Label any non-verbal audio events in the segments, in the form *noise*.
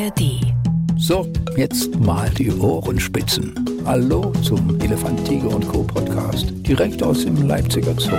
ARD. So, jetzt mal die Ohrenspitzen. Hallo zum Elefant, Tiger und Co. Podcast, direkt aus dem Leipziger Zoo.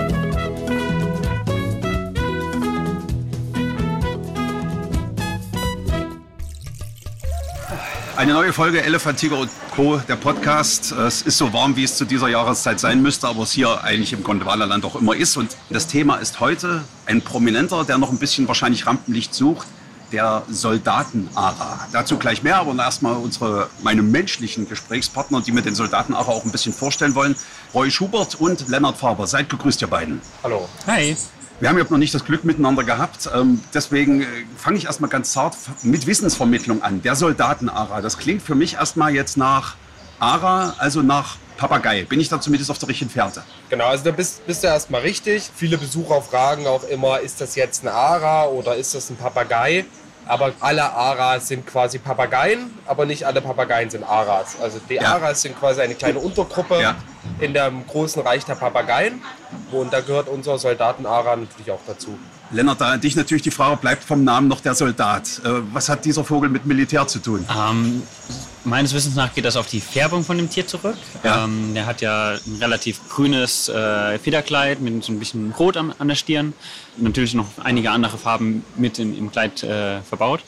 Eine neue Folge Elefant, Tiger und Co., der Podcast. Es ist so warm, wie es zu dieser Jahreszeit sein müsste, aber es hier eigentlich im Gondwanaland auch immer ist. Und das Thema ist heute ein Prominenter, der noch ein bisschen wahrscheinlich Rampenlicht sucht, der Soldatenara. Dazu gleich mehr, aber erstmal unsere, meine menschlichen Gesprächspartner, die mir den Soldatenara auch ein bisschen vorstellen wollen. Roy Schubert und Lennart Faber. Seid gegrüßt, ihr beiden. Hallo. Hi. Wir haben ja noch nicht das Glück miteinander gehabt. Ähm, deswegen äh, fange ich erstmal ganz zart mit Wissensvermittlung an. Der Soldatenara. Das klingt für mich erstmal jetzt nach Ara, also nach Papagei. Bin ich da zumindest auf der richtigen Fährte? Genau, also da bist, bist du erstmal richtig. Viele Besucher fragen auch immer, ist das jetzt ein Ara oder ist das ein Papagei? Aber alle Aras sind quasi Papageien, aber nicht alle Papageien sind Aras. Also die Ja. Aras sind quasi eine kleine Untergruppe Ja. in dem großen Reich der Papageien. Und da gehört unser Soldaten-Ara natürlich auch dazu. Lennart, da an dich natürlich die Frage, bleibt vom Namen noch der Soldat. Äh, Was hat dieser Vogel mit Militär zu tun? Ähm, meines Wissens nach geht das auf die Färbung von dem Tier zurück. Ja. Ähm, der hat ja ein relativ grünes äh, Federkleid mit so ein bisschen Rot an, an der Stirn. Natürlich noch einige andere Farben mit in, im Kleid äh, verbaut.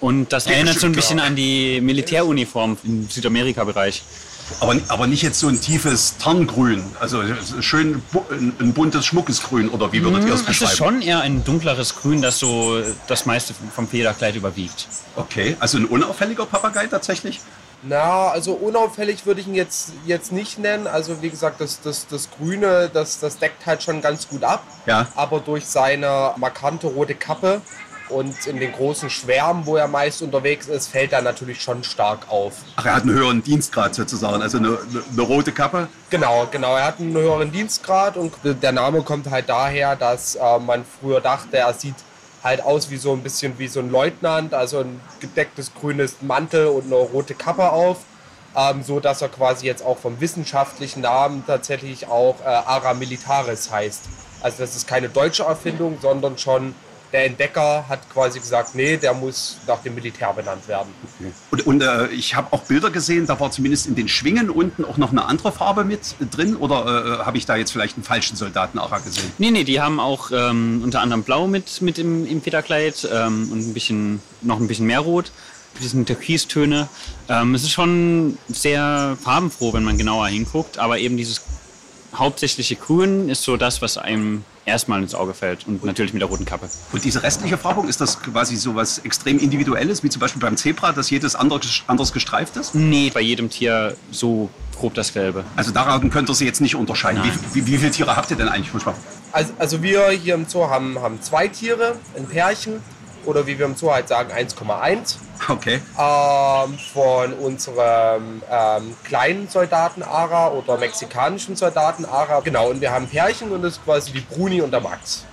Und das erinnert so ein bisschen an die Militäruniform im Südamerika-Bereich. Aber, aber nicht jetzt so ein tiefes Tarngrün, also schön bu- ein, ein buntes, schmuckes Grün, oder wie würdet ihr es Es ist beschreiben? schon eher ein dunkleres Grün, das so das meiste vom Federkleid überwiegt. Okay, also ein unauffälliger Papagei tatsächlich? Na, also unauffällig würde ich ihn jetzt, jetzt nicht nennen. Also wie gesagt, das, das, das Grüne, das, das deckt halt schon ganz gut ab. Ja. Aber durch seine markante rote Kappe und in den großen Schwärmen, wo er meist unterwegs ist, fällt er natürlich schon stark auf. Ach, er hat einen höheren Dienstgrad sozusagen, also eine, eine, rote Kappe. Genau, genau. Er hat einen höheren Dienstgrad und der Name kommt halt daher, dass äh, man früher dachte, er sieht halt aus wie so ein bisschen wie so ein Leutnant, also ein gedecktes grünes Mantel und eine rote Kappe auf. Ähm, so dass er quasi jetzt auch vom wissenschaftlichen Namen tatsächlich auch äh, Ara Militaris heißt. Also das ist keine deutsche Erfindung, sondern schon der Entdecker hat quasi gesagt, nee, der muss nach dem Militär benannt werden. Und, und äh, ich habe auch Bilder gesehen, da war zumindest in den Schwingen unten auch noch eine andere Farbe mit drin. Oder äh, habe ich da jetzt vielleicht einen falschen Soldatenara gesehen? Nee, nee, die haben auch ähm, unter anderem Blau mit, mit im, im Federkleid ähm, und ein bisschen, noch ein bisschen mehr Rot. Diesen Türkistöne. Ähm, es ist schon sehr farbenfroh, wenn man genauer hinguckt, aber eben dieses hauptsächliche Grün ist so das, was einem erstmal ins Auge fällt und natürlich mit der roten Kappe. Und diese restliche Farbung, ist das quasi so was extrem Individuelles, wie zum Beispiel beim Zebra, dass jedes anders, anders gestreift ist? Nee, bei jedem Tier so grob das Gelbe. Also daran könnt ihr sie jetzt nicht unterscheiden. Wie, wie, wie viele Tiere habt ihr denn eigentlich? Also, also wir hier im Zoo haben, haben zwei Tiere, ein Pärchen oder wie wir im Zoo halt sagen 1,1 Okay. ähm, von unserem ähm, kleinen Soldaten Ara oder mexikanischen Soldaten Ara. Genau, und wir haben Pärchen und das ist quasi die Bruni und der Max.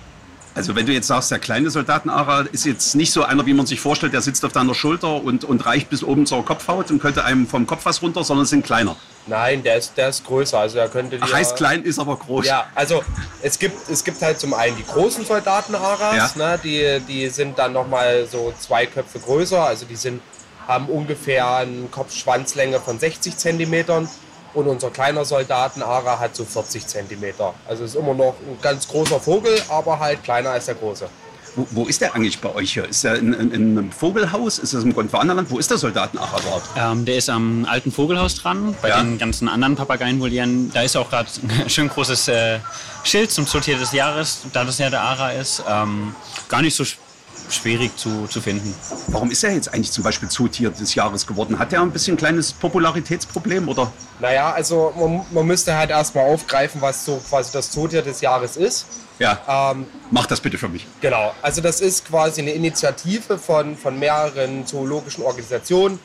Also wenn du jetzt sagst, der kleine Soldatenara ist jetzt nicht so einer, wie man sich vorstellt, der sitzt auf deiner Schulter und, und reicht bis oben zur Kopfhaut und könnte einem vom Kopf was runter, sondern sind kleiner. Nein, der ist, der ist größer, also er könnte Ach, heißt klein, ist aber groß. Ja, also es gibt, es gibt halt zum einen die großen Soldaten-Aras, Ja. ne, die, die sind dann nochmal so zwei Köpfe größer, also die sind, haben ungefähr eine Kopf-Schwanzlänge von 60 Zentimetern und unser kleiner Soldaten-Ara hat so 40 Zentimeter. Also ist immer noch ein ganz großer Vogel, aber halt kleiner als der große. Wo, wo ist der eigentlich bei euch hier? Ist der in, in, in einem Vogelhaus? Ist das im Gondwanaland? Wo ist der Soldatenara überhaupt? Ähm, der ist am alten Vogelhaus dran, bei Ja. den ganzen anderen Papageienvolieren. Da ist auch gerade ein *laughs* schön großes äh, Schild zum Zootier des Jahres, da das ja der Ara ist. Ähm, gar nicht so schwierig zu, zu finden. Warum ist er jetzt eigentlich zum Beispiel Zootier des Jahres geworden? Hat er ein bisschen ein kleines Popularitätsproblem oder? Naja, also man, man müsste halt erstmal aufgreifen, was so quasi das Zootier des Jahres ist. Ja, Ähm, mach das bitte für mich. Genau, also das ist quasi eine Initiative von, von mehreren zoologischen Organisationen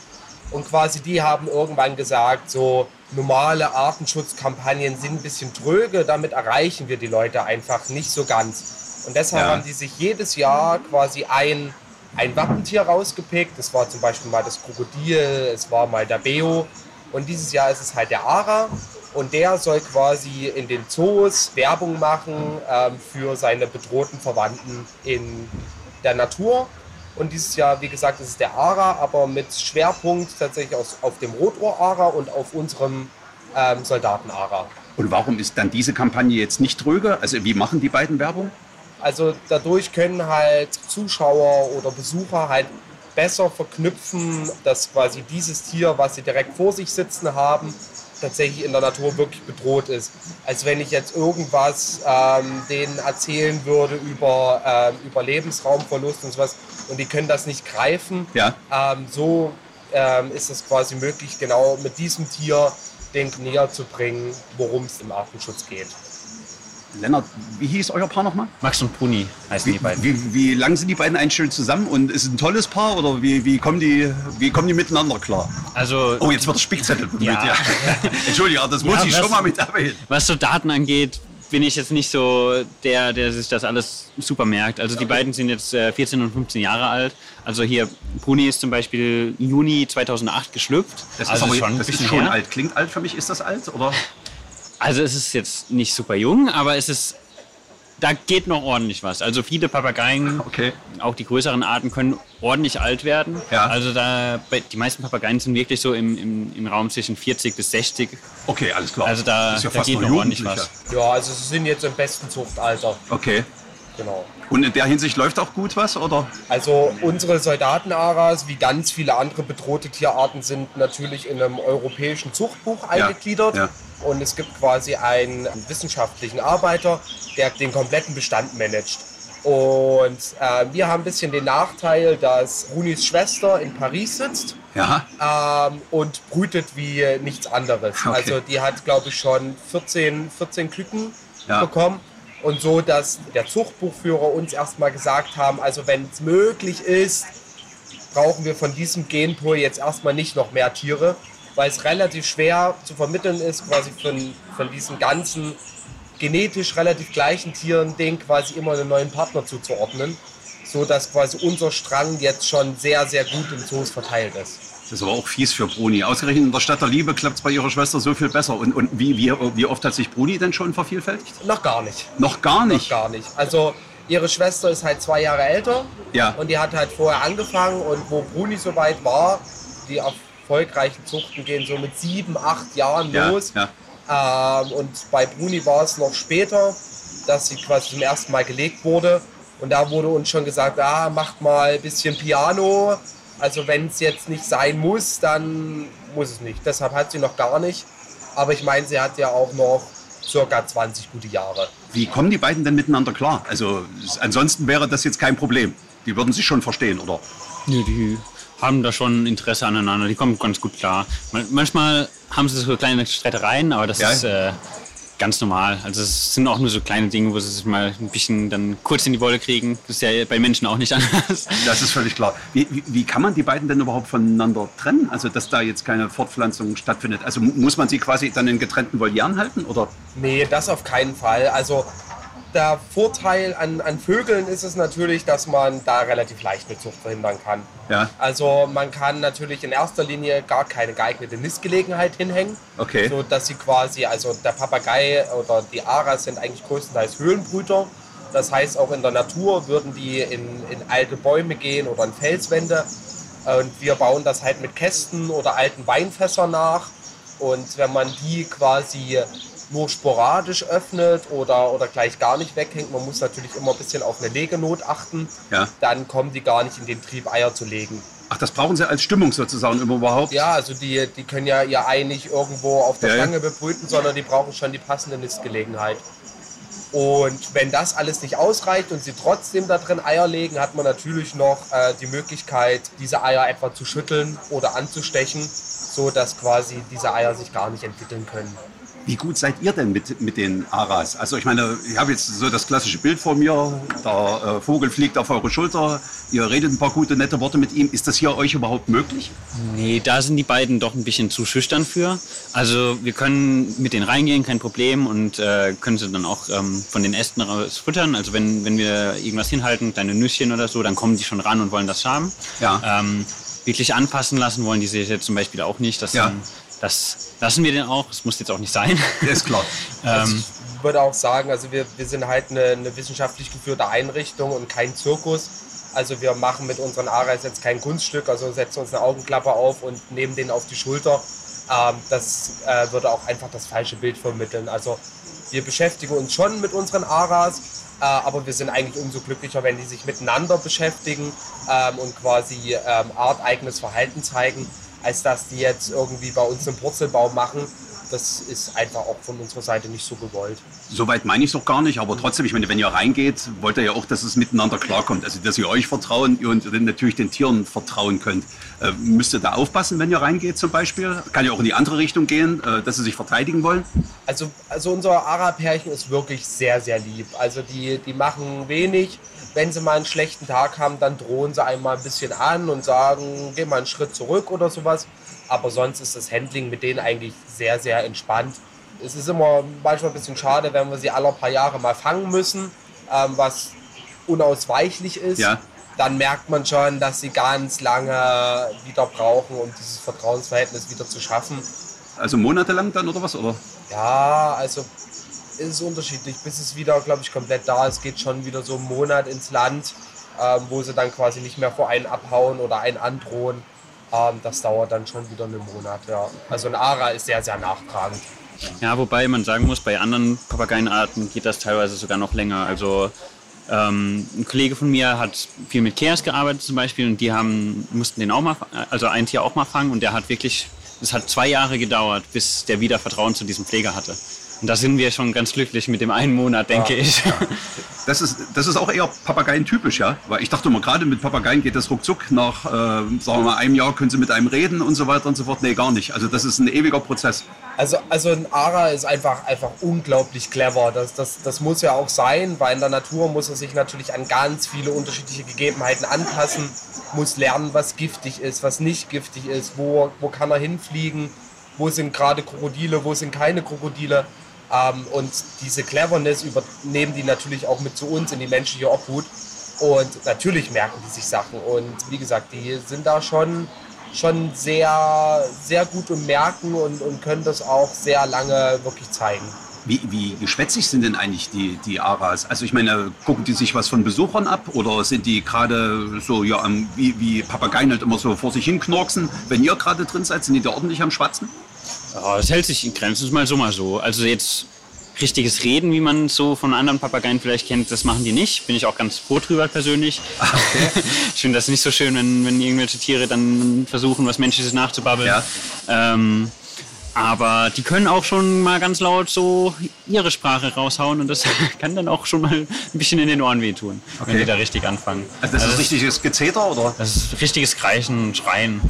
und quasi die haben irgendwann gesagt, so normale Artenschutzkampagnen sind ein bisschen tröge, damit erreichen wir die Leute einfach nicht so ganz. Und deshalb Ja. haben die sich jedes Jahr quasi ein, ein Wappentier rausgepickt. Das war zum Beispiel mal das Krokodil, es war mal der Beo und dieses Jahr ist es halt der Ara. Und der soll quasi in den Zoos Werbung machen ähm, für seine bedrohten Verwandten in der Natur. Und dieses Jahr, wie gesagt, ist es der Ara, aber mit Schwerpunkt tatsächlich aus, auf dem Rotohr-Ara und auf unserem ähm, Soldaten-Ara. Und warum ist dann diese Kampagne jetzt nicht dröge? Also wie machen die beiden Werbung? Also dadurch können halt Zuschauer oder Besucher halt besser verknüpfen, dass quasi dieses Tier, was sie direkt vor sich sitzen haben, tatsächlich in der Natur wirklich bedroht ist. Als wenn ich jetzt irgendwas ähm, denen erzählen würde über, ähm, über Lebensraumverlust und sowas und die können das nicht greifen. Ja. Ähm, so ähm, ist es quasi möglich, genau mit diesem Tier den näher zu bringen, worum es im Artenschutz geht. Lennart, wie hieß euer Paar nochmal? Max und Bruni heißen die Wie, beiden. wie, wie lang sind die beiden eigentlich schon zusammen und ist es ein tolles Paar oder wie, wie, kommen, die, wie kommen die miteinander klar? Also Oh, jetzt wird der Spickzettel bemüht, ja. *laughs* Ja. Entschuldigung, das muss Ja, ich was- schon mal mit erwähnen. was so Daten angeht, bin ich jetzt nicht so der, der sich das alles super merkt. Also die beiden sind jetzt äh, 14 und 15 Jahre alt. Also hier, Bruni ist zum Beispiel Juni 2008 geschlüpft. Das also ist, aber, ein das ist schon alt. Klingt alt für mich, ist das alt? Oder? Also es ist jetzt nicht super jung, aber es ist, da geht noch ordentlich was. Also viele Papageien, Okay. auch die größeren Arten, können ordentlich alt werden. Ja. Also da, bei- die meisten Papageien sind wirklich so im, im, im Raum zwischen 40 bis 60. Okay, alles klar. Also da- ja da fast geht noch ordentlich Jugendlicher. Ja, also sie sind jetzt im besten Zuchtalter. Okay. Genau. Und in der Hinsicht läuft auch gut was, oder? Also unsere Soldatenaras, wie ganz viele andere bedrohte Tierarten, sind natürlich in einem europäischen Zuchtbuch eingegliedert. ja. Und es gibt quasi einen wissenschaftlichen Arbeiter, der den kompletten Bestand managt. Und äh, wir haben ein bisschen den Nachteil, dass Runis Schwester in Paris sitzt Ja. ähm, und brütet wie nichts anderes. Okay. Also die hat, glaube ich, schon 14, 14 Küken bekommen. Und so, dass der Zuchtbuchführer uns erstmal gesagt haben, also wenn es möglich ist, brauchen wir von diesem Genpool jetzt erstmal nicht noch mehr Tiere, weil es relativ schwer zu vermitteln ist, quasi von, von diesen ganzen genetisch relativ gleichen Tieren, denen quasi immer einen neuen Partner zuzuordnen, so dass quasi unser Strang jetzt schon sehr, sehr gut im Zoos verteilt ist. Das ist aber auch fies für Bruni. Ausgerechnet in der Stadt der Liebe klappt es bei ihrer Schwester so viel besser. Und, und wie, wie, wie oft hat sich Bruni denn schon vervielfältigt? Noch gar nicht. Noch gar Noch nicht. gar nicht. Also ihre Schwester ist halt zwei Jahre älter Ja. und die hat halt vorher angefangen und wo Bruni soweit war, die erfolgreichen Zuchten gehen so mit sieben, acht Jahren Ja, los. ja. Ähm, und bei Bruni war es noch später, dass sie quasi zum ersten Mal gelegt wurde. Und da wurde uns schon gesagt, ah, macht mal ein bisschen Piano. Also wenn es jetzt nicht sein muss, dann muss es nicht. Deshalb hat sie noch gar nicht. Aber ich meine, sie hat ja auch noch circa 20 gute Jahre. Wie kommen die beiden denn miteinander klar? Also ansonsten wäre das jetzt kein Problem. Die würden sich schon verstehen, oder? Nö, die haben da schon Interesse aneinander, die kommen ganz gut klar. Man- Manchmal haben sie so kleine Streitereien, aber das Ja. ist äh, ganz normal. Also es sind auch nur so kleine Dinge, wo sie sich mal ein bisschen dann kurz in die Wolle kriegen. Das ist ja bei Menschen auch nicht *laughs* anders. Das ist völlig klar. Wie, wie, wie kann man die beiden denn überhaupt voneinander trennen? Also dass da jetzt keine Fortpflanzung stattfindet. Also mu- muss man sie quasi dann in getrennten Volieren halten, oder? Nee, das auf keinen Fall. Also der Vorteil an, an Vögeln ist es natürlich, dass man da relativ leicht eine Zucht verhindern kann. Ja. Also man kann natürlich in erster Linie gar keine geeignete Nistgelegenheit hinhängen. Okay. So dass sie quasi, also der Papagei oder die Aras sind eigentlich größtenteils Höhlenbrüter. Das heißt, auch in der Natur würden die in, in alte Bäume gehen oder in Felswände. Und wir bauen das halt mit Kästen oder alten Weinfässern nach. Und wenn man die quasi nur sporadisch öffnet oder, oder gleich gar nicht weghängt, man muss natürlich immer ein bisschen auf eine Legenot achten, Ja. dann kommen die gar nicht in den Trieb, Eier zu legen. Ach, das brauchen sie als Stimmung sozusagen überhaupt? Ja, also die, die können ja ihr Ei nicht irgendwo auf der ja. Stange bebrüten, sondern die brauchen schon die passende Nistgelegenheit. Und wenn das alles nicht ausreicht und sie trotzdem da drin Eier legen, hat man natürlich noch äh, die Möglichkeit, diese Eier etwa zu schütteln oder anzustechen, so dass quasi diese Eier sich gar nicht entwickeln können. Wie gut seid ihr denn mit, mit den Aras? Also ich meine, ich habe jetzt so das klassische Bild vor mir, der äh, Vogel fliegt auf eure Schulter, ihr redet ein paar gute, nette Worte mit ihm. Ist das hier euch überhaupt möglich? Nee, da sind die beiden doch ein bisschen zu schüchtern für. Also wir können mit denen reingehen, kein Problem, und äh, können sie dann auch ähm, von den Ästen raus futtern. Also wenn, wenn wir irgendwas hinhalten, kleine Nüsschen oder so, dann kommen die schon ran und wollen das haben. Ja. Ähm, wirklich anpassen lassen wollen die sich jetzt zum Beispiel auch nicht. Das, Ja. sind- das lassen wir denen auch. Das muss jetzt auch nicht sein. Ist klar. *laughs* ähm, Ich würde auch sagen, also wir, wir sind halt eine, eine wissenschaftlich geführte Einrichtung und kein Zirkus. Also wir machen mit unseren Aras jetzt kein Kunststück, also setzen uns eine Augenklappe auf und nehmen den auf die Schulter. Ähm, das äh, würde auch einfach das falsche Bild vermitteln. Also wir beschäftigen uns schon mit unseren Aras, äh, aber wir sind eigentlich umso glücklicher, wenn die sich miteinander beschäftigen ähm, und quasi arteigenes Verhalten zeigen, als dass die jetzt irgendwie bei uns einen Purzelbaum machen das ist einfach auch von unserer Seite nicht so gewollt. Soweit meine ich es doch gar nicht, aber trotzdem, ich meine, wenn ihr reingeht, wollt ihr ja auch, dass es miteinander klarkommt. Also, dass ihr euch vertrauen und natürlich den Tieren vertrauen könnt. Äh, müsst ihr da aufpassen, wenn ihr reingeht zum Beispiel? Kann ja auch in die andere Richtung gehen, äh, dass sie sich verteidigen wollen? Also, also unser Ara-Pärchen ist wirklich sehr, sehr lieb. Also die, die machen wenig. Wenn sie mal einen schlechten Tag haben, dann drohen sie einmal ein bisschen an und sagen, geh mal einen Schritt zurück oder sowas. Aber sonst ist das Handling mit denen eigentlich sehr, sehr entspannt. Es ist immer manchmal ein bisschen schade, wenn wir sie alle paar Jahre mal fangen müssen, ähm, was unausweichlich ist. Ja. Dann merkt man schon, dass sie ganz lange wieder brauchen, um dieses Vertrauensverhältnis wieder zu schaffen. Also monatelang dann oder was? Oder? Ja, also ist unterschiedlich. Bis es wieder, glaube ich, komplett da ist, geht schon wieder so einen Monat ins Land, ähm, wo sie dann quasi nicht mehr vor einen abhauen oder einen androhen. Ähm, das dauert dann schon wieder einen Monat. Ja. Also ein Ara ist sehr, sehr nachtragend. Ja, wobei man sagen muss, bei anderen Papageienarten geht das teilweise sogar noch länger. Also ähm, ein Kollege von mir hat viel mit Chaos gearbeitet zum Beispiel und die haben, mussten den auch mal, also ein Tier auch mal fangen und der hat wirklich, es hat zwei Jahre gedauert, bis der wieder Vertrauen zu diesem Pfleger hatte. Und da sind wir schon ganz glücklich mit dem einen Monat, denke ja, ich. Ja. Das, ist, das ist auch eher Papageien-typisch, ja? Weil ich dachte immer, gerade mit Papageien geht das ruckzuck. Nach, äh, sagen wir mal, einem Jahr können sie mit einem reden und so weiter und so fort. Nee, gar nicht. Also das ist ein ewiger Prozess. Also, also ein Ara ist einfach, einfach unglaublich clever. Das, das, das muss ja auch sein, weil in der Natur muss er sich natürlich an ganz viele unterschiedliche Gegebenheiten anpassen, muss lernen, was giftig ist, was nicht giftig ist, wo, wo kann er hinfliegen, wo sind gerade Krokodile, wo sind keine Krokodile. Ähm, und diese Cleverness übernehmen die natürlich auch mit zu uns in die menschliche Obhut. Und natürlich merken die sich Sachen. Und wie gesagt, die sind da schon, schon sehr, sehr gut im Merken und, und können das auch sehr lange wirklich zeigen. Wie, wie geschwätzig sind denn eigentlich die, die Aras? Also ich meine, gucken die sich was von Besuchern ab oder sind die gerade so, ja, wie, wie Papageien halt immer so vor sich hin knorksen? Wenn ihr gerade drin seid, sind die da ordentlich am Schwatzen? Ja, das hält sich in Grenzen, mal so, mal so. Also jetzt richtiges Reden, wie man es so von anderen Papageien vielleicht kennt, das machen die nicht. Bin ich auch ganz froh drüber persönlich. Okay. *laughs* ich finde das nicht so schön, wenn, wenn irgendwelche Tiere dann versuchen, was Menschliches nachzubabbeln. Ja. Ähm, aber die können auch schon mal ganz laut so ihre Sprache raushauen und das *laughs* kann dann auch schon mal ein bisschen in den Ohren wehtun, okay. wenn die da richtig anfangen. Also das also ist richtiges Gezeter oder? Das ist richtiges Kreischen und Schreien.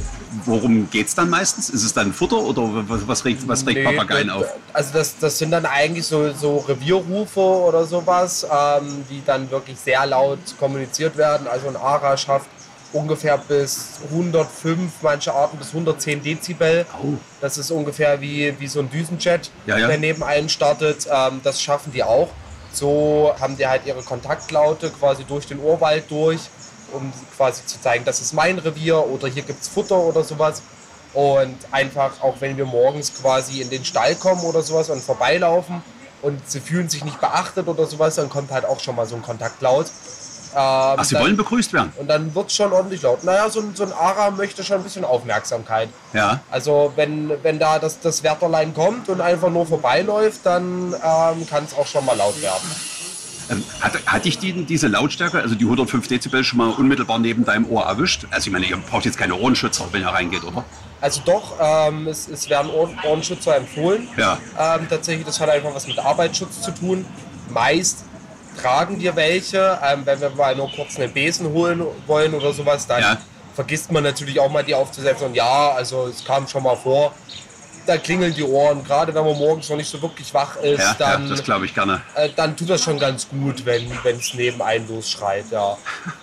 Worum geht es dann meistens? Ist es dann Futter oder was regt, was regt nee, Papageien auf? Also das, das sind dann eigentlich so, so Revierrufe oder sowas, ähm, die dann wirklich sehr laut kommuniziert werden. Also ein Ara schafft ungefähr bis 105, manche Arten bis 110 Dezibel. Oh. Das ist ungefähr wie, wie so ein Düsenjet, ja, ja. der neben einem startet. Ähm, das schaffen die auch. So haben die halt ihre Kontaktlaute quasi durch den Urwald durch, um quasi zu zeigen, das ist mein Revier oder hier gibt es Futter oder sowas. Und einfach, auch wenn wir morgens quasi in den Stall kommen oder sowas und vorbeilaufen und sie fühlen sich nicht beachtet oder sowas, dann kommt halt auch schon mal so ein Kontaktlaut. Ähm, Ach, Sie dann, wollen begrüßt werden? Und dann wird es schon ordentlich laut. Naja, so, so ein Ara möchte schon ein bisschen Aufmerksamkeit. Ja. Also wenn, wenn da das, das Wärterlein kommt und einfach nur vorbeiläuft, dann ähm, kann es auch schon mal laut werden. Ähm, hat, hatte ich die, diese Lautstärke, also die 105 Dezibel, schon mal unmittelbar neben deinem Ohr erwischt? Also ich meine, ihr braucht jetzt keine Ohrenschützer, wenn ihr reingeht, oder? Also doch, ähm, es, es werden Ohrenschützer empfohlen. Ja. Ähm, tatsächlich, das hat einfach was mit Arbeitsschutz zu tun. Meist tragen wir welche. Ähm, wenn wir mal nur kurz einen Besen holen wollen oder sowas, dann ja. vergisst man natürlich auch mal die aufzusetzen. Und ja, also es kam schon mal vor, da klingeln die Ohren. Gerade wenn man morgens noch nicht so wirklich wach ist, ja, dann, ja, das glaube ich gerne. Äh, dann tut das schon ganz gut, wenn es neben einen losschreit. Ja.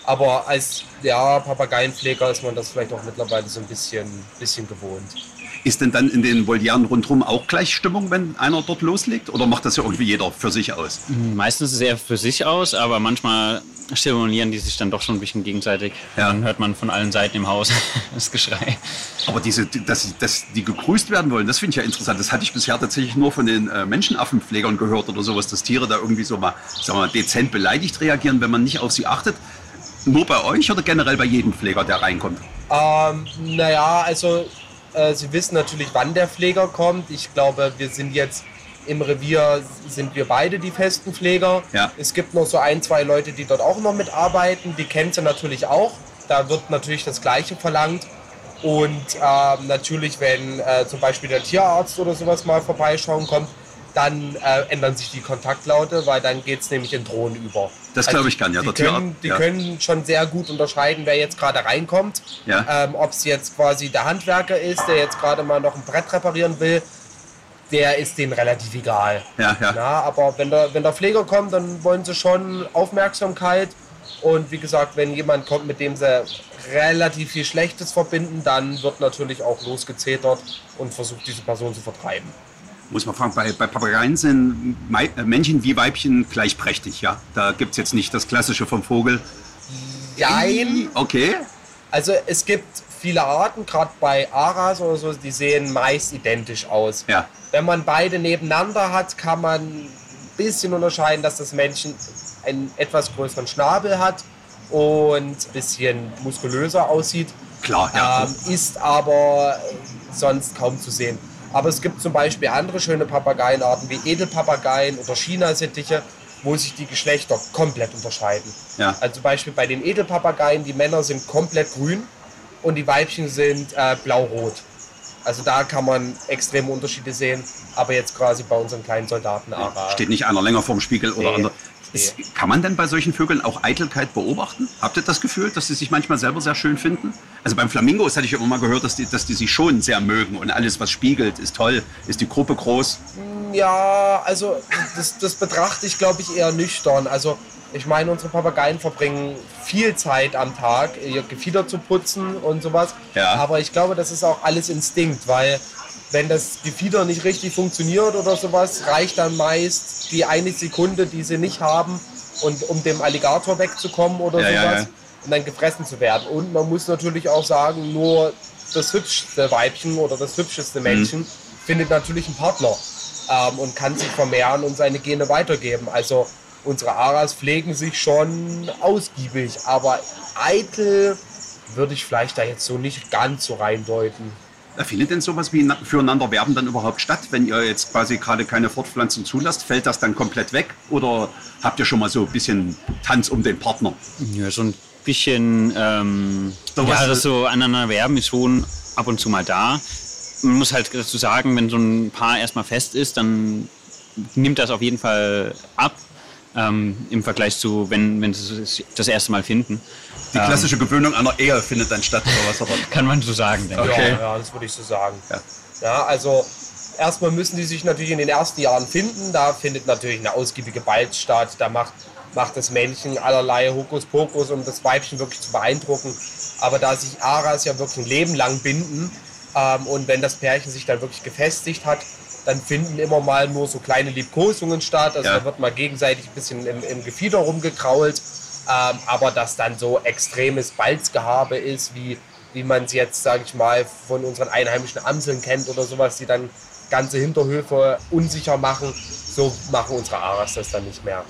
Aber als ja, Papageienpfleger ist man das vielleicht auch mittlerweile so ein bisschen, bisschen gewohnt. Ist denn dann in den Volieren rundherum auch gleich Stimmung, wenn einer dort loslegt? Oder macht das ja irgendwie jeder für sich aus? Meistens ist er für sich aus, aber manchmal stimulieren die sich dann doch schon ein bisschen gegenseitig. Ja. Dann hört man von allen Seiten im Haus *laughs* das Geschrei. Aber diese, dass, dass die gegrüßt werden wollen, das finde ich ja interessant. Das hatte ich bisher tatsächlich nur von den äh, Menschenaffenpflegern gehört oder sowas, dass Tiere da irgendwie so mal, sagen wir mal dezent beleidigt reagieren, wenn man nicht auf sie achtet. nur bei euch oder generell bei jedem Pfleger, der reinkommt? Ähm, naja, also Sie wissen natürlich, wann der Pfleger kommt. Ich glaube, wir sind jetzt im Revier, sind wir beide die festen Pfleger. Ja. Es gibt noch so ein, zwei Leute, die dort auch noch mitarbeiten. Die kennen sie natürlich auch. Da wird natürlich das Gleiche verlangt. Und ähm, natürlich, wenn äh, zum Beispiel der Tierarzt oder sowas mal vorbeischauen kommt, dann äh, ändern sich die Kontaktlaute, weil dann geht es nämlich in Drohnen über. Das glaube ich gern, ja, Die, können, die ja. können schon sehr gut unterscheiden, wer jetzt gerade reinkommt. Ja. Ähm, Ob es jetzt quasi der Handwerker ist, der jetzt gerade mal noch ein Brett reparieren will, der ist denen relativ egal. Ja, ja. Na, aber wenn der, wenn der Pfleger kommt, dann wollen sie schon Aufmerksamkeit. Und wie gesagt, wenn jemand kommt, mit dem sie relativ viel Schlechtes verbinden, dann wird natürlich auch losgezetert und versucht, diese Person zu vertreiben. Muss man fragen, bei, bei Papageien sind äh, Männchen wie Weibchen gleichprächtig, ja? Da gibt es jetzt nicht das Klassische vom Vogel. Jein. Okay. Also es gibt viele Arten, gerade bei Aras oder so, die sehen meist identisch aus. Ja. Wenn man beide nebeneinander hat, kann man ein bisschen unterscheiden, dass das Männchen einen etwas größeren Schnabel hat und ein bisschen muskulöser aussieht. Klar, ja. Ähm, ist aber sonst kaum zu sehen. Aber es gibt zum Beispiel andere schöne Papageienarten wie Edelpapageien oder China-Sittiche, wo sich die Geschlechter komplett unterscheiden. Ja. Also zum Beispiel bei den Edelpapageien, die Männer sind komplett grün und die Weibchen sind äh, blau-rot. Also da kann man extreme Unterschiede sehen, aber jetzt quasi bei unseren kleinen Soldaten Ara. Steht nicht einer länger vorm Spiegel oder Nee. andere. Ist, kann man denn bei solchen Vögeln auch Eitelkeit beobachten? Habt ihr das Gefühl, dass sie sich manchmal selber sehr schön finden? Also beim Flamingos hatte ich immer mal gehört, dass die, dass die sich schon sehr mögen und alles, was spiegelt, ist toll. Ist die Gruppe groß? Ja, also das, das betrachte ich, glaube ich, eher nüchtern. Also ich meine, unsere Papageien verbringen viel Zeit am Tag, ihr Gefieder zu putzen und sowas. Ja. Aber ich glaube, das ist auch alles Instinkt, weil wenn das Gefieder nicht richtig funktioniert oder sowas, reicht dann meist die eine Sekunde, die sie nicht haben, und um dem Alligator wegzukommen oder Ja, ja, sowas ja. und dann gefressen zu werden. Und man muss natürlich auch sagen, nur das hübschste Weibchen oder das hübscheste Männchen findet natürlich einen Partner ähm, und kann sich vermehren und seine Gene weitergeben. Also unsere Aras pflegen sich schon ausgiebig, aber eitel würde ich vielleicht da jetzt so nicht ganz so reindeuten. Findet denn sowas wie na- füreinander werben dann überhaupt statt, wenn ihr jetzt quasi gerade keine Fortpflanzung zulasst? Fällt das dann komplett weg? Oder habt ihr schon mal so ein bisschen Tanz um den Partner? Ja, so ein bisschen, ähm, So ja, das so aneinander werben ist schon ab und zu mal da. Man muss halt dazu sagen, wenn so ein Paar erstmal fest ist, dann nimmt das auf jeden Fall ab ähm, im Vergleich zu, wenn, wenn sie es das erste Mal finden. Die klassische Gewöhnung einer Ehe findet dann statt oder was? Oder? Kann man so sagen, denke ich. Okay. Ja, ja, das würde ich so sagen. Ja. Ja, also erstmal müssen die sich natürlich in den ersten Jahren finden. Da findet natürlich eine ausgiebige Balz statt. Da macht, macht das Männchen allerlei Hokuspokus, um das Weibchen wirklich zu beeindrucken. Aber da sich Aras ja wirklich ein Leben lang binden ähm, und wenn das Pärchen sich dann wirklich gefestigt hat, dann finden immer mal nur so kleine Liebkosungen statt. Also Ja. da wird mal gegenseitig ein bisschen im, im Gefieder rumgekrault. Ähm, aber dass dann so extremes Balzgehabe ist, wie, wie man es jetzt, sage ich mal, von unseren einheimischen Amseln kennt oder sowas, die dann ganze Hinterhöfe unsicher machen, so machen unsere Aras das dann nicht mehr.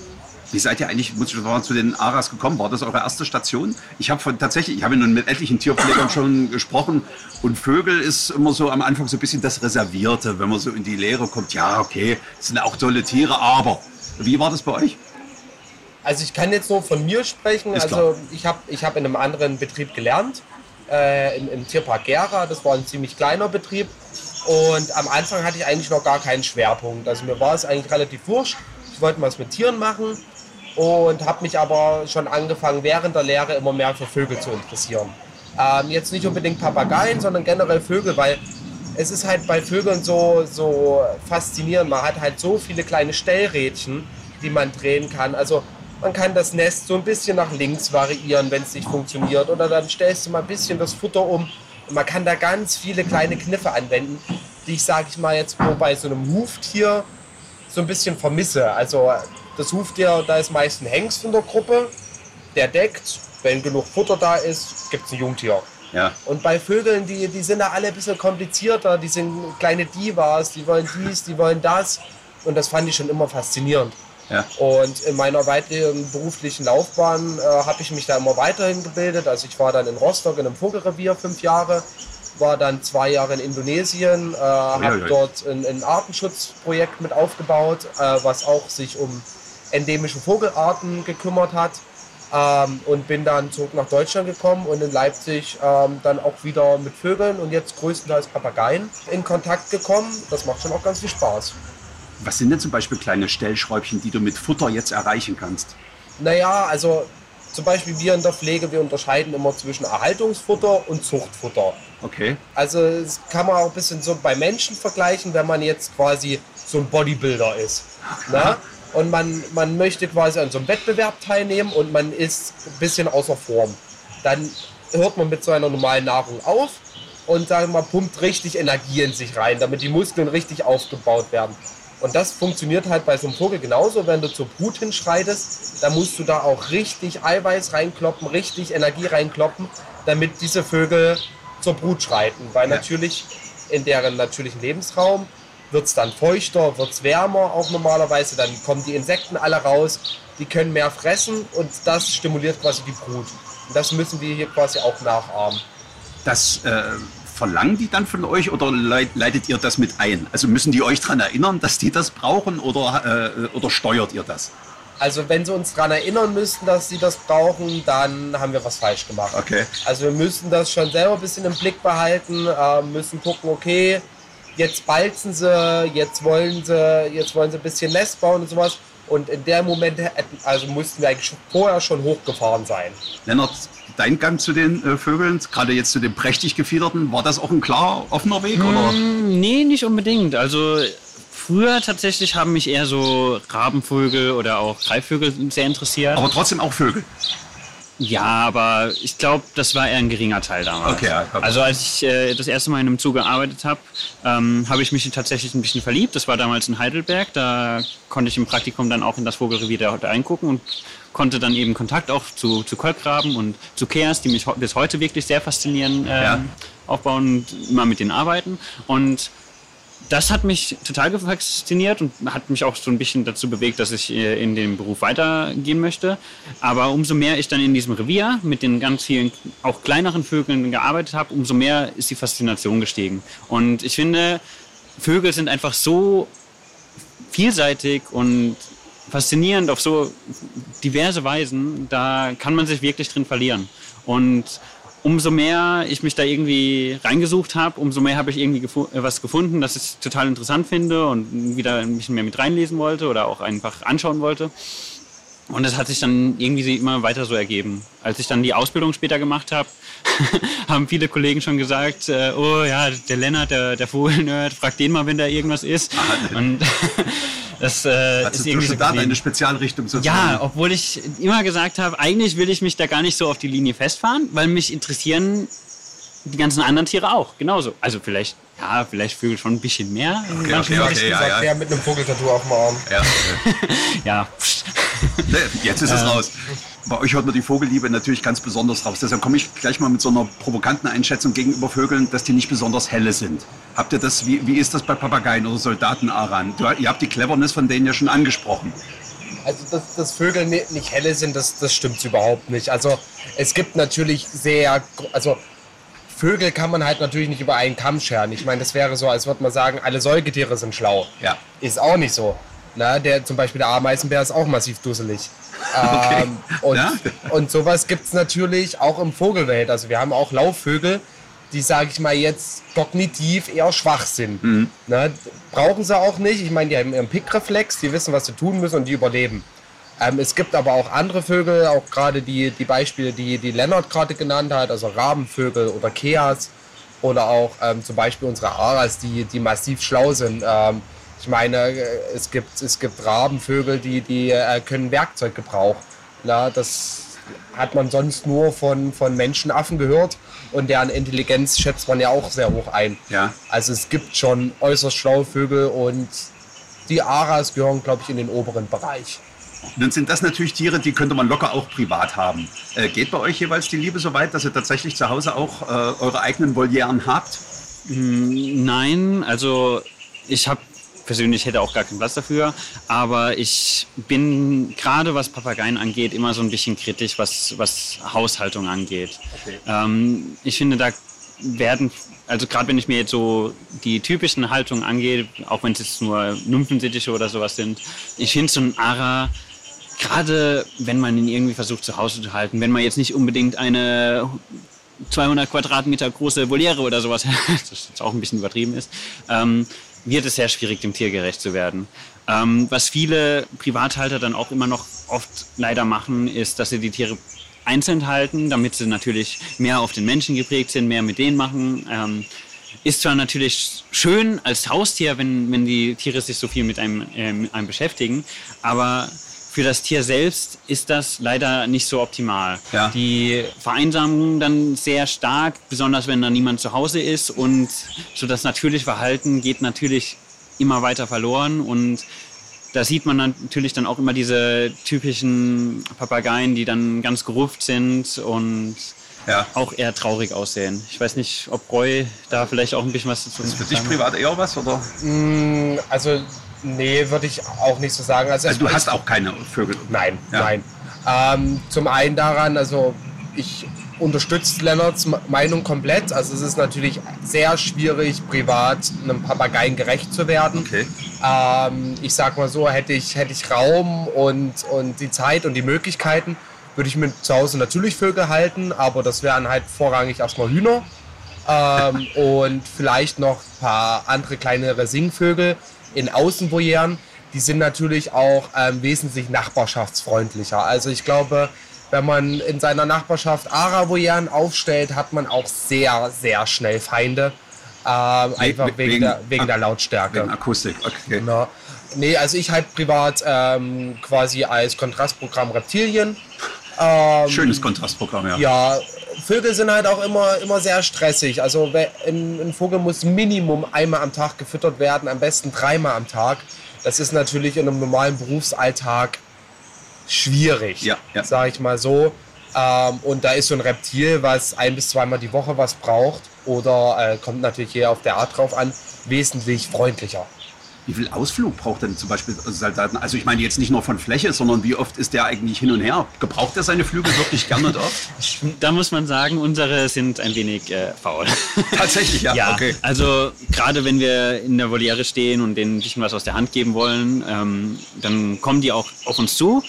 Wie seid ihr eigentlich muss ich sagen, zu den Aras gekommen? War das eure erste Station? Ich habe tatsächlich, ich habe nun mit etlichen Tierpflegern schon gesprochen und Vögel ist immer so am Anfang so ein bisschen das Reservierte, wenn man so in die Lehre kommt. Ja, okay, sind auch tolle Tiere, aber wie war das bei euch? Also ich kann jetzt nur von mir sprechen. Ist also ich habe ich hab in einem anderen Betrieb gelernt, äh, im, im Tierpark Gera. Das war ein ziemlich kleiner Betrieb. Und am Anfang hatte ich eigentlich noch gar keinen Schwerpunkt. Also mir war es eigentlich relativ wurscht. Ich wollte was mit Tieren machen und habe mich aber schon angefangen, während der Lehre immer mehr für Vögel zu interessieren. Ähm, jetzt nicht unbedingt Papageien, sondern generell Vögel, weil es ist halt bei Vögeln so, so faszinierend. Man hat halt so viele kleine Stellrädchen, die man drehen kann. Also man kann das Nest so ein bisschen nach links variieren, wenn es nicht funktioniert. Oder dann stellst du mal ein bisschen das Futter um. Und man kann da ganz viele kleine Kniffe anwenden, die ich, sage ich mal, jetzt bei so einem Huftier so ein bisschen vermisse. Also das Huftier, da ist meist ein Hengst in der Gruppe, der deckt. Wenn genug Futter da ist, gibt es ein Jungtier. Ja, Und bei Vögeln, die, die sind da alle ein bisschen komplizierter, die sind kleine Divas, die wollen dies, die wollen das. Und das fand ich schon immer faszinierend. Ja. Und in meiner weiteren beruflichen Laufbahn äh, habe ich mich da immer weiterhin gebildet. Also ich war dann in Rostock in einem Vogelrevier fünf Jahre, war dann zwei Jahre in Indonesien, äh, habe dort ein, ein Artenschutzprojekt mit aufgebaut, äh, was auch sich um endemische Vogelarten gekümmert hat. Ähm, und bin dann zurück nach Deutschland gekommen und in Leipzig ähm, dann auch wieder mit Vögeln und jetzt größtenteils Papageien in Kontakt gekommen. Das macht schon auch ganz viel Spaß. Was sind denn zum Beispiel kleine Stellschräubchen, die du mit Futter jetzt erreichen kannst? Naja, also zum Beispiel wir in der Pflege, wir unterscheiden immer zwischen Erhaltungsfutter und Zuchtfutter. Okay. Also das kann man auch ein bisschen so bei Menschen vergleichen, wenn man jetzt quasi so ein Bodybuilder ist. Ne? Und man, man möchte quasi an so einem Wettbewerb teilnehmen und man ist ein bisschen außer Form. Dann hört man mit so einer normalen Nahrung auf und sagen wir pumpt richtig Energie in sich rein, damit die Muskeln richtig aufgebaut werden. Und das funktioniert halt bei so einem Vogel genauso, wenn du zur Brut hinschreitest, dann musst du da auch richtig Eiweiß reinkloppen, richtig Energie reinkloppen, damit diese Vögel zur Brut schreiten. Weil Ja. natürlich in deren natürlichen Lebensraum wird es dann feuchter, wird es wärmer auch normalerweise, dann kommen die Insekten alle raus, die können mehr fressen und das stimuliert quasi die Brut. Und das müssen wir hier quasi auch nachahmen. Das äh, verlangen die dann von euch oder leit- leitet ihr das mit ein? Also müssen die euch daran erinnern, dass die das brauchen oder, äh, oder steuert ihr das? Also wenn sie uns daran erinnern müssten, dass sie das brauchen, dann haben wir was falsch gemacht. Okay. Also wir müssen das schon selber ein bisschen im Blick behalten, äh, müssen gucken, okay, jetzt balzen sie, jetzt wollen sie, jetzt wollen sie ein bisschen Nest bauen und sowas. Und in dem Moment also mussten wir eigentlich vorher schon hochgefahren sein. Lennart, dein Gang zu den äh, Vögeln, gerade jetzt zu den prächtig gefiederten, war das auch ein klar offener Weg? Oder? Nee, nicht unbedingt. Also früher tatsächlich haben mich eher so Rabenvögel oder auch Greifvögel sehr interessiert. Aber trotzdem auch Vögel. Ja, aber ich glaube, das war eher ein geringer Teil damals. Okay, ja, okay. Also als ich äh, das erste Mal in einem Zoo gearbeitet habe, ähm, habe ich mich tatsächlich ein bisschen verliebt. Das war damals in Heidelberg. Da konnte ich im Praktikum dann auch in das Vogelrevier da da eingucken und konnte dann eben Kontakt auch zu, zu Kolkraben und zu Keas, die mich bis heute wirklich sehr faszinieren, ähm, Ja. aufbauen und immer mit denen arbeiten. Und das hat mich total fasziniert und hat mich auch so ein bisschen dazu bewegt, dass ich äh, in den Beruf weitergehen möchte. Aber umso mehr ich dann in diesem Revier mit den ganz vielen auch kleineren Vögeln gearbeitet habe, umso mehr ist die Faszination gestiegen. Und ich finde, Vögel sind einfach so vielseitig und faszinierend auf so diverse Weisen, da kann man sich wirklich drin verlieren. Und umso mehr ich mich da irgendwie reingesucht habe, umso mehr habe ich irgendwie gefu äh, was gefunden, das ich total interessant finde und wieder ein bisschen mehr mit reinlesen wollte oder auch einfach anschauen wollte. Und das hat sich dann irgendwie immer weiter so ergeben. Als ich dann die Ausbildung später gemacht habe, *laughs* haben viele Kollegen schon gesagt, äh, oh ja, der Lennart, der, der Vogelnerd, frag den mal, wenn da irgendwas ist. Und *laughs* das äh, Hast ist du irgendwie schon so da geblieben. eine Spezialrichtung sozusagen? Ja, obwohl ich immer gesagt habe, eigentlich will ich mich da gar nicht so auf die Linie festfahren, weil mich interessieren die ganzen anderen Tiere auch, genauso. Also vielleicht, ja, vielleicht Vögel schon ein bisschen mehr. Okay, okay, okay, ja, Sagt ja. der mit einem Vogeltattoo auf dem Arm. Ja, *laughs* Ja, Ne, Jetzt ist es raus. Bei euch hört man die Vogelliebe natürlich ganz besonders raus. Deshalb komme ich gleich mal mit so einer provokanten Einschätzung gegenüber Vögeln, dass die nicht besonders helle sind. Habt ihr das, wie, wie ist das bei Papagaien oder Soldatenaran? Du, ihr habt die Cleverness von denen ja schon angesprochen. Also, dass, dass Vögel ni- nicht helle sind, das, das stimmt überhaupt nicht. Also, es gibt natürlich sehr, also Vögel kann man halt natürlich nicht über einen Kamm scheren. Ich meine, das wäre so, als würde man sagen, alle Säugetiere sind schlau. Ja. Ist auch nicht so. Na, der, zum Beispiel der Ameisenbär ist auch massiv dusselig. Ähm, und, Ja. und sowas gibt es natürlich auch im Vogelwelt. Also wir haben auch Laufvögel, die, sage ich mal, jetzt kognitiv eher schwach sind. Na, brauchen sie auch nicht. Ich meine, die haben ihren Pickreflex, die wissen, was sie tun müssen und die überleben. Ähm, es gibt aber auch andere Vögel, auch gerade die, die Beispiele, die, die Lennart gerade genannt hat, also Rabenvögel oder Keas oder auch ähm, zum Beispiel unsere Aras, die, die massiv schlau sind. Ähm, ich meine, äh, es gibt, es gibt Rabenvögel, die, die äh, können Werkzeuggebrauch. Na, das hat man sonst nur von, von Menschenaffen gehört und deren Intelligenz schätzt man ja auch sehr hoch ein. Ja. Also es gibt schon äußerst schlaue Vögel und die Aras gehören, glaube ich, in den oberen Bereich. Dann sind das natürlich Tiere, die könnte man locker auch privat haben. Äh, geht bei euch jeweils die Liebe so weit, dass ihr tatsächlich zu Hause auch äh, eure eigenen Volieren habt? Nein, also ich habe persönlich hätte auch gar keinen Platz dafür. Aber ich bin gerade was Papageien angeht immer so ein bisschen kritisch, was, was Haushaltung angeht. Okay. Ähm, ich finde, da werden, also gerade wenn ich mir jetzt so die typischen Haltungen angehe, auch wenn es jetzt nur Nymphensittiche oder sowas sind, ich finde so ein Ara, gerade wenn man ihn irgendwie versucht zu Hause zu halten, wenn man jetzt nicht unbedingt eine 200 Quadratmeter große Voliere oder sowas, *laughs* das jetzt auch ein bisschen übertrieben ist, ähm, wird es sehr schwierig, dem Tier gerecht zu werden. Ähm, was viele Privathalter dann auch immer noch oft leider machen, ist, dass sie die Tiere einzeln halten, damit sie natürlich mehr auf den Menschen geprägt sind, mehr mit denen machen. Ähm, ist zwar natürlich schön als Haustier, wenn, wenn die Tiere sich so viel mit einem, äh, mit einem beschäftigen, aber für das Tier selbst ist das leider nicht so optimal. Ja. Die vereinsamen dann sehr stark, besonders wenn da niemand zu Hause ist und so das natürliche Verhalten geht natürlich immer weiter verloren und da sieht man natürlich dann auch immer diese typischen Papageien, die dann ganz gerupft sind und ja. auch eher traurig aussehen. Ich weiß nicht, ob Roy da vielleicht auch ein bisschen was dazu sagt. Ist für dich privat eher was, oder? Mm, also Nee, würde ich auch nicht so sagen. Also, also du hast auch keine Vögel? Nein, ja. nein. Ähm, zum einen daran, also ich unterstütze Lennarts Meinung komplett. Also es ist natürlich sehr schwierig, privat einem Papageien gerecht zu werden. Okay. Ähm, ich sag mal so, hätte ich, hätte ich Raum und, und die Zeit und die Möglichkeiten, würde ich mir zu Hause natürlich Vögel halten, aber das wären halt vorrangig erstmal Hühner. Ähm, und vielleicht noch ein paar andere kleinere Singvögel in Außenvoyeren, die sind natürlich auch ähm, wesentlich nachbarschaftsfreundlicher. Also ich glaube, wenn man in seiner Nachbarschaft Ara-Voyeren aufstellt, hat man auch sehr, sehr schnell Feinde. Ähm, einfach wegen, wegen, der, wegen der Lautstärke. Wegen Akustik, okay. Genau. Nee, also ich halt privat ähm, quasi als Kontrastprogramm Reptilien. Ähm, Schönes Kontrastprogramm, ja. Ja, Vögel sind halt auch immer, immer sehr stressig. Also ein, ein Vogel muss Minimum einmal am Tag gefüttert werden, am besten dreimal am Tag. Das ist natürlich in einem normalen Berufsalltag schwierig, ja, ja. sage ich mal so. Ähm, und da ist so ein Reptil, was ein bis zweimal die Woche was braucht, oder äh, kommt natürlich hier auf der Art drauf an, wesentlich freundlicher. Wie viel Ausflug braucht denn zum Beispiel Soldaten? Also ich meine jetzt nicht nur von Fläche, sondern wie oft ist der eigentlich hin und her? Gebraucht er seine Flügel wirklich gerne und oft? Da muss man sagen, unsere sind ein wenig äh, faul. Tatsächlich, ja. *laughs* ja okay. Also gerade wenn wir in der Voliere stehen und denen ein bisschen was aus der Hand geben wollen, ähm, dann kommen die auch auf uns zu.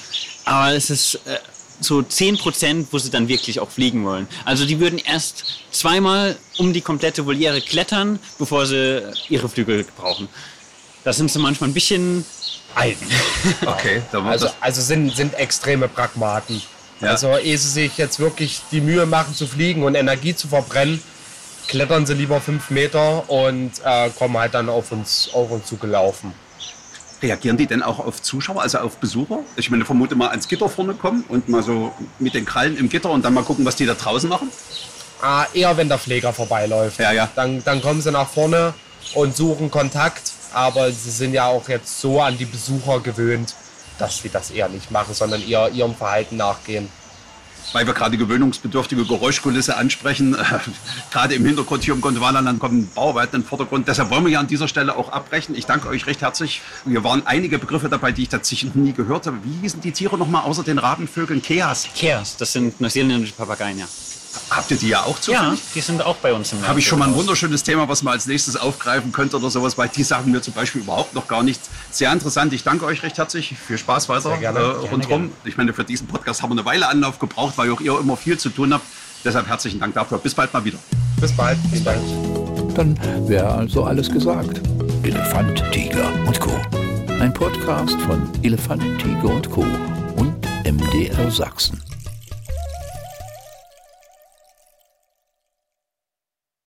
Aber es ist... Äh, so 10 Prozent, wo sie dann wirklich auch fliegen wollen. Also die würden erst zweimal um die komplette Voliere klettern, bevor sie ihre Flügel brauchen. Da sind sie manchmal ein bisschen eigen. *laughs* Okay, also, also sind, sind extreme Pragmaten. Ja. Also ehe sie sich jetzt wirklich die Mühe machen zu fliegen und Energie zu verbrennen, klettern sie lieber fünf Meter und äh, kommen halt dann auf uns, auf uns zugelaufen. Reagieren die denn auch auf Zuschauer, also auf Besucher? Ich meine, vermute mal ans Gitter vorne kommen und mal so mit den Krallen im Gitter und dann mal gucken, was die da draußen machen? Ah, eher wenn der Pfleger vorbeiläuft. Ja, ja. Dann, dann kommen sie nach vorne und suchen Kontakt aber sie sind ja auch jetzt so an die Besucher gewöhnt, dass sie das eher nicht machen, sondern eher ihrem Verhalten nachgehen. Weil wir gerade die gewöhnungsbedürftige Geräuschkulisse ansprechen, äh, gerade im Hintergrund hier im Gondwanaland kommen Bauarbeiten in den Vordergrund. Deshalb wollen wir ja an dieser Stelle auch abbrechen. Ich danke euch recht herzlich. Hier waren einige Begriffe dabei, die ich tatsächlich noch nie gehört habe. Wie hießen die Tiere nochmal außer den Rabenvögeln? Keas? Keas, das sind neuseeländische Papageien, ja. Habt ihr die ja auch zufällig? Ja, die sind auch bei uns im Habe ich schon mal ein wunderschönes Thema, was man als nächstes aufgreifen könnte oder sowas, weil die sagen mir zum Beispiel überhaupt noch gar nichts. Sehr interessant. Ich danke euch recht herzlich. Viel Spaß weiter äh, gerne, rundherum. Gerne. Ich meine, für diesen Podcast haben wir eine Weile Anlauf gebraucht, weil auch ihr immer viel zu tun habt. Deshalb herzlichen Dank dafür. Bis bald mal wieder. Bis bald. Vielen Dank. Dann wäre also alles gesagt. Elefant, Tiger und Co. Ein Podcast von Elefant, Tiger und Co. und MDR Sachsen.